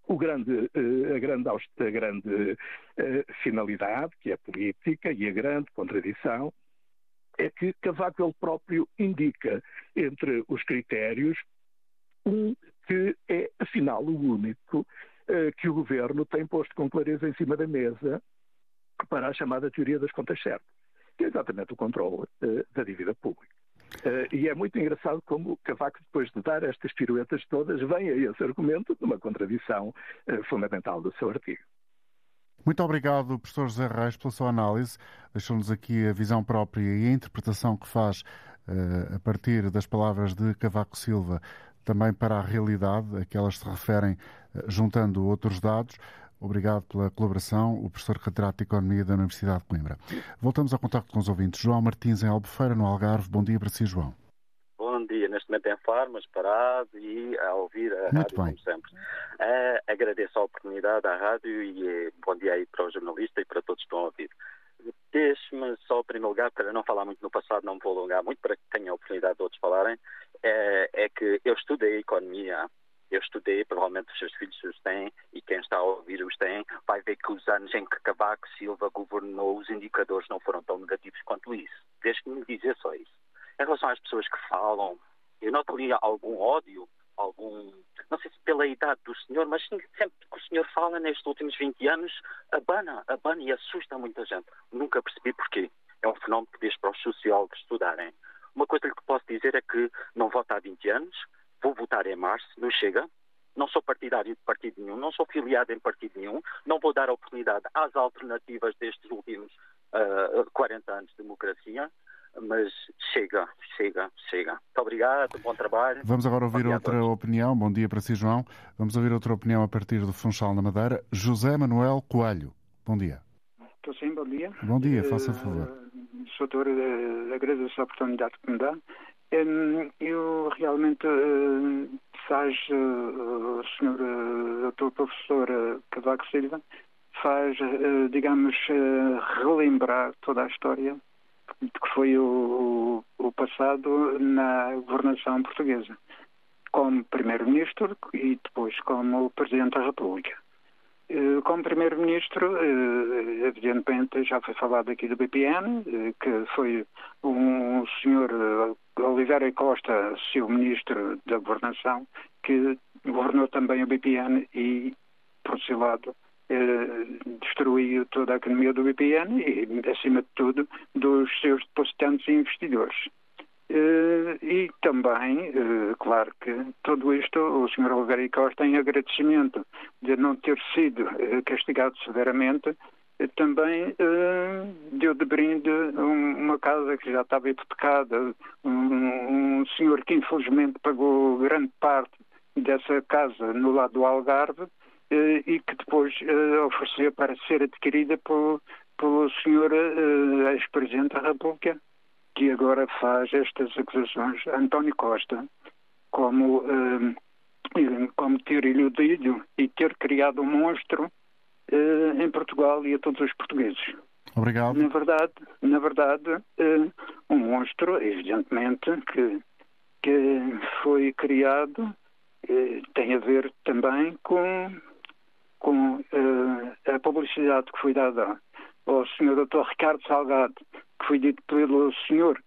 S10: o grande, uh, a grande, a grande uh, finalidade, que é política, e a grande contradição, é que Cavaco ele próprio indica entre os critérios um que é, afinal, o único que o governo tem posto com clareza em cima da mesa para a chamada teoria das contas certas, que é exatamente o controle da dívida pública. Uh, e é muito engraçado como Cavaco, depois de dar estas piruetas todas, vem a esse argumento de uma contradição uh, fundamental do seu artigo.
S2: Muito obrigado, professor José Reis, pela sua análise. Deixou-nos aqui a visão própria e a interpretação que faz uh, a partir das palavras de Cavaco Silva também para a realidade, a que elas se referem, juntando outros dados. Obrigado pela colaboração, o professor catedrático de Economia da Universidade de Coimbra. Voltamos ao contacto com os ouvintes. João Martins, em Albufeira, no Algarve. Bom dia para si, João.
S11: Bom dia. Neste momento em Farmas, parado e a ouvir a Muito rádio, bem. como sempre. Uh, agradeço a oportunidade à rádio e uh, bom dia aí para o jornalista e para todos que estão a ouvir. Deixe-me só, em primeiro lugar, para não falar muito no passado, não me vou alongar muito, para que tenha a oportunidade de outros falarem, é, é que eu estudei Economia eu estudei, provavelmente os seus filhos os têm, e quem está a ouvir os tem, vai ver que os anos em que Cavaco Silva governou, os indicadores não foram tão negativos quanto isso. Deixe-me dizer só isso. Em relação às pessoas que falam, eu noto ali algum ódio, algum. Não sei se pela idade do senhor, mas sempre que o senhor fala nestes últimos 20 anos, abana, abana e assusta muita gente. Nunca percebi porquê. É um fenómeno que deixo para os sociólogos estudarem. Uma coisa que posso dizer é que não voto há 20 anos, vou votar em março, não chega. Não sou partidário de partido nenhum, não sou filiado em partido nenhum, não vou dar oportunidade às alternativas destes últimos uh, ah, 40 anos de democracia, mas chega, chega, chega. Muito obrigado, bom trabalho.
S2: Vamos agora ouvir outra opinião. Bom dia para si, João. Vamos ouvir outra opinião a partir do Funchal na Madeira. José Manuel Coelho. Bom dia.
S12: Estou sim, bom dia.
S2: Bom dia, faça favor.
S12: Uh, sou doutor, uh, agradeço a oportunidade que me dá. Eu realmente eh, faz eh, o senhor eh, doutor professor Cavaco Silva faz, digamos, relembrar toda a história de que foi o, o passado na governação portuguesa, como primeiro-ministro e depois como presidente da República. Como Primeiro-Ministro, evidentemente já foi falado aqui do BPN, que foi um senhor Oliveira Costa, seu ministro da Governação, que governou também o BPN e, por seu lado, eh, destruiu toda a economia do BPN e, acima de tudo, dos seus depositantes e investidores. Eh, e também, eh, claro que tudo isto, o Sr. Oliveira Costa, em agradecimento de não ter sido castigado severamente, também uh, deu de brinde um, uma casa que já estava hipotecada, um, um, senhor que infelizmente pagou grande parte dessa casa no lado do Algarve uh, e que depois uh, ofereceu para ser adquirida por, pelo senhor ex-presidente da República, que agora faz estas acusações, António Costa, como, como ter iludido e ter criado um monstro uh, em Portugal e a todos os portugueses.
S2: Obrigado.
S12: Na verdade, na verdade uh, um monstro, evidentemente, que, que foi criado uh, tem a ver também com, com a publicidade que foi dada ao Sr. Dr. Ricardo Salgado, que foi dito pelo senhor,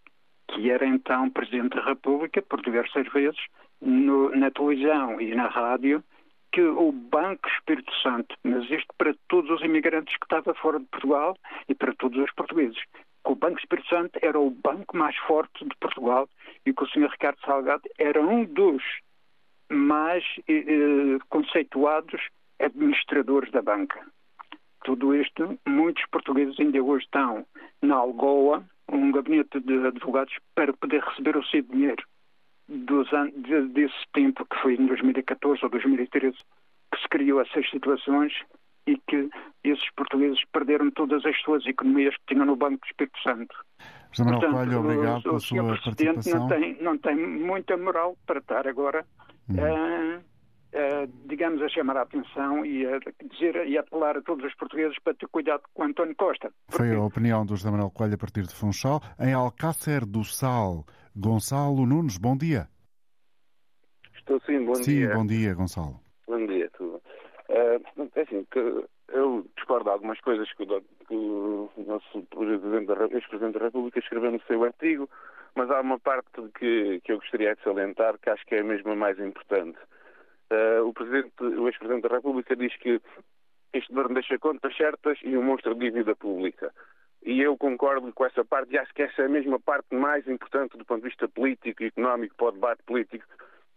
S12: que era então Presidente da República, por diversas vezes, no, na televisão e na rádio, que o Banco Espírito Santo, mas isto para todos os imigrantes que estavam fora de Portugal e para todos os portugueses, que o Banco Espírito Santo era o banco mais forte de Portugal e que o Sr. Ricardo Salgado era um dos mais eh, eh, conceituados administradores da banca. Tudo isto, muitos portugueses ainda hoje estão na Algoa, um gabinete de advogados, para poder receber o seu dinheiro. Dos desse tempo, que foi em 2014 ou 2013, que se criou essas situações e que esses portugueses perderam todas as suas economias que tinham no Banco do Espírito Santo.
S2: José Manuel Portanto, Coelho, obrigado o, pela
S12: o
S2: sua
S12: Presidente não tem, não tem muita moral para estar agora, hum. uh, uh, digamos, a chamar a atenção e a dizer e a apelar a todos os portugueses para ter cuidado com António Costa.
S2: Porque... Foi a opinião do José Manuel Coelho a partir de Funchal. Em Alcácer do Sal, Gonçalo Nunes, bom dia.
S13: Estou sim, bom
S2: sim,
S13: dia.
S2: Sim, bom dia, Gonçalo.
S13: Bom dia, tudo. Uh, é assim, que eu discordo de algumas coisas que o, que o nosso ex-presidente da República escreveu no seu artigo, mas há uma parte que, que eu gostaria de salientar que acho que é a mesma mais importante. Uh, o, presidente, o ex-presidente da República diz que este governo deixa contas certas e um monstro de dívida pública. E eu concordo com essa parte e acho que essa é a mesma parte mais importante do ponto de vista político e económico para o debate político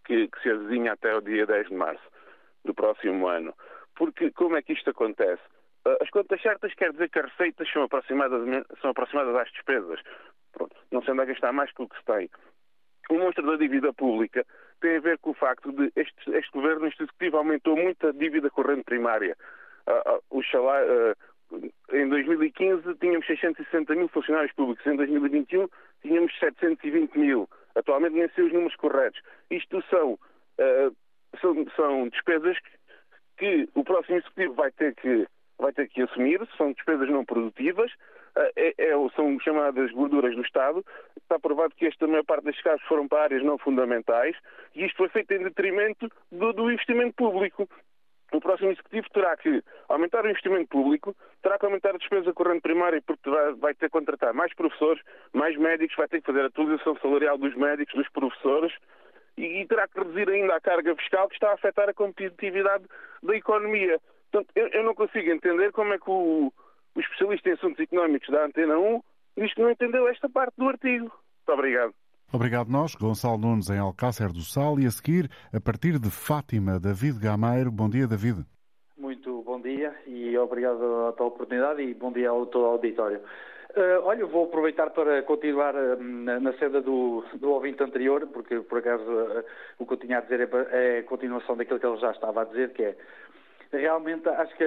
S13: que, que se avizinha até o dia 10 de março do próximo ano. Porque como é que isto acontece? Ah, as contas certas quer dizer que as receitas são aproximadas, são aproximadas às despesas. Pronto, não se anda a gastar mais que o que se tem. O monstro da dívida pública tem a ver com o facto de este, este governo, este executivo, aumentou muito a dívida corrente primária. Uh, uh, em 2015 tínhamos 660 mil funcionários públicos, em 2021 tínhamos 720 mil. Atualmente nem sei os números corretos. Isto são são, são despesas que, que, o próximo executivo vai ter que, vai ter que assumir, são despesas não produtivas, eh, é, é, são chamadas gorduras do Estado. Está provado que esta maior parte destes casos foram para áreas não fundamentais e isto foi feito em detrimento do, do investimento público. O próximo executivo terá que aumentar o investimento público, terá que aumentar a despesa corrente primária porque vai, vai ter que contratar mais professores, mais médicos, vai ter que fazer a atualização salarial dos médicos, dos professores, e, e terá que reduzir ainda a carga fiscal que está a afetar a competitividade da economia. Portanto, eu, eu não consigo entender como é que o, o especialista em assuntos económicos da Antena 1 diz que não entendeu esta parte do artigo. Muito obrigado.
S2: Obrigado nós, Gonçalo Nunes em Alcácer do Sal e a seguir, a partir de Fátima, David Gameiro. Bom dia, David.
S14: Muito bom dia e obrigado pela oportunidade e bom dia ao todo o auditório. Uh, olha, vou aproveitar para continuar uh, na, na senda do, do ouvinte anterior, porque por acaso uh, o que eu tinha a dizer é, é, a continuação daquilo que ele já estava a dizer, que é realmente acho que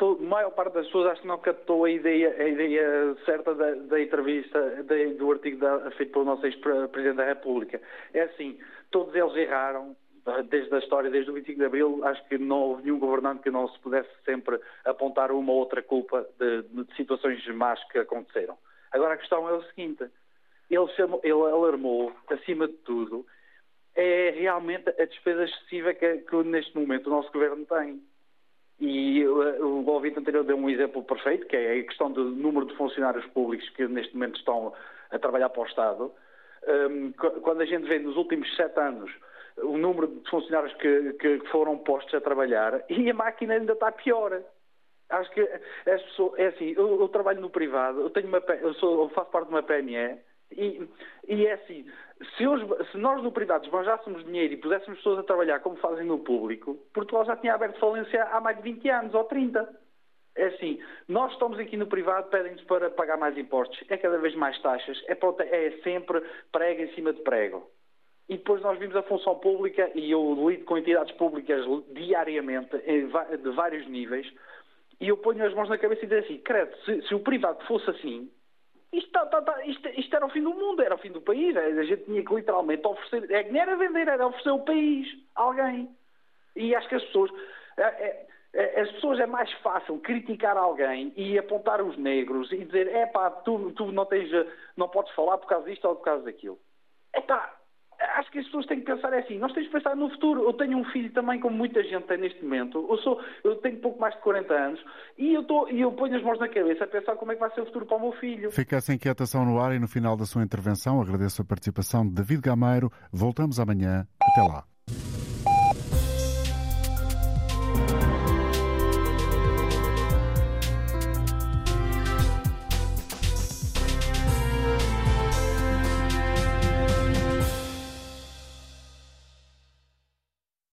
S14: a maior parte das pessoas acho que não captou a ideia, a ideia certa da, da entrevista, do artigo da, feito pelo nosso ex-presidente da República. É assim, todos eles erraram, desde a história, desde o 25 de Abril, acho que não houve nenhum governante que não se pudesse sempre apontar uma ou outra culpa de, de situações más que aconteceram. Agora a questão é o seguinte: ele, chamou, ele alarmou, acima de tudo, é realmente a despesa excessiva que, que neste momento o nosso governo tem. E o, o ouvinte anterior deu um exemplo perfeito, que é a questão do número de funcionários públicos que neste momento estão a trabalhar para o Estado. Um, quando a gente vê nos últimos sete anos o número de funcionários que, que, foram postos a trabalhar e a máquina ainda está pior. Acho que as pessoas, é assim, eu, eu trabalho no privado, eu tenho uma, eu, sou, eu faço parte de uma PME e, e é assim, se, se, nós no privado esbanjássemos dinheiro e puséssemos pessoas a trabalhar como fazem no público, Portugal já tinha aberto falência há mais de 20 anos ou 30. É assim, nós estamos aqui no privado, pedem-nos para pagar mais impostos, é cada vez mais taxas, é, é sempre prego em cima de prego. E depois nós vimos a função pública, e eu lido com entidades públicas diariamente, de vários níveis, e eu ponho as mãos na cabeça e digo assim: credo, se, se o privado fosse assim, isto, tá, tá, tá, isto, isto, era o fim do mundo, era o fim do país. A gente tinha que literalmente oferecer. É, nem era vender, era oferecer o país a alguém. E acho que as pessoas. É, é, é, as pessoas é mais fácil criticar alguém e apontar os negros e dizer: é pá, tu, tu não, tens, não podes falar por causa disto ou por causa daquilo. É pá, acho que as pessoas têm que pensar assim, nós temos que pensar no futuro. Eu tenho um filho também, como muita gente tem neste momento. Eu, sou, eu tenho pouco mais de 40 anos e eu, tô, e eu ponho as mãos na cabeça a pensar como é que vai ser o futuro para o meu filho.
S2: Fica essa inquietação no ar e no final da sua intervenção agradeço a participação de David Gameiro. Voltamos amanhã. Até lá.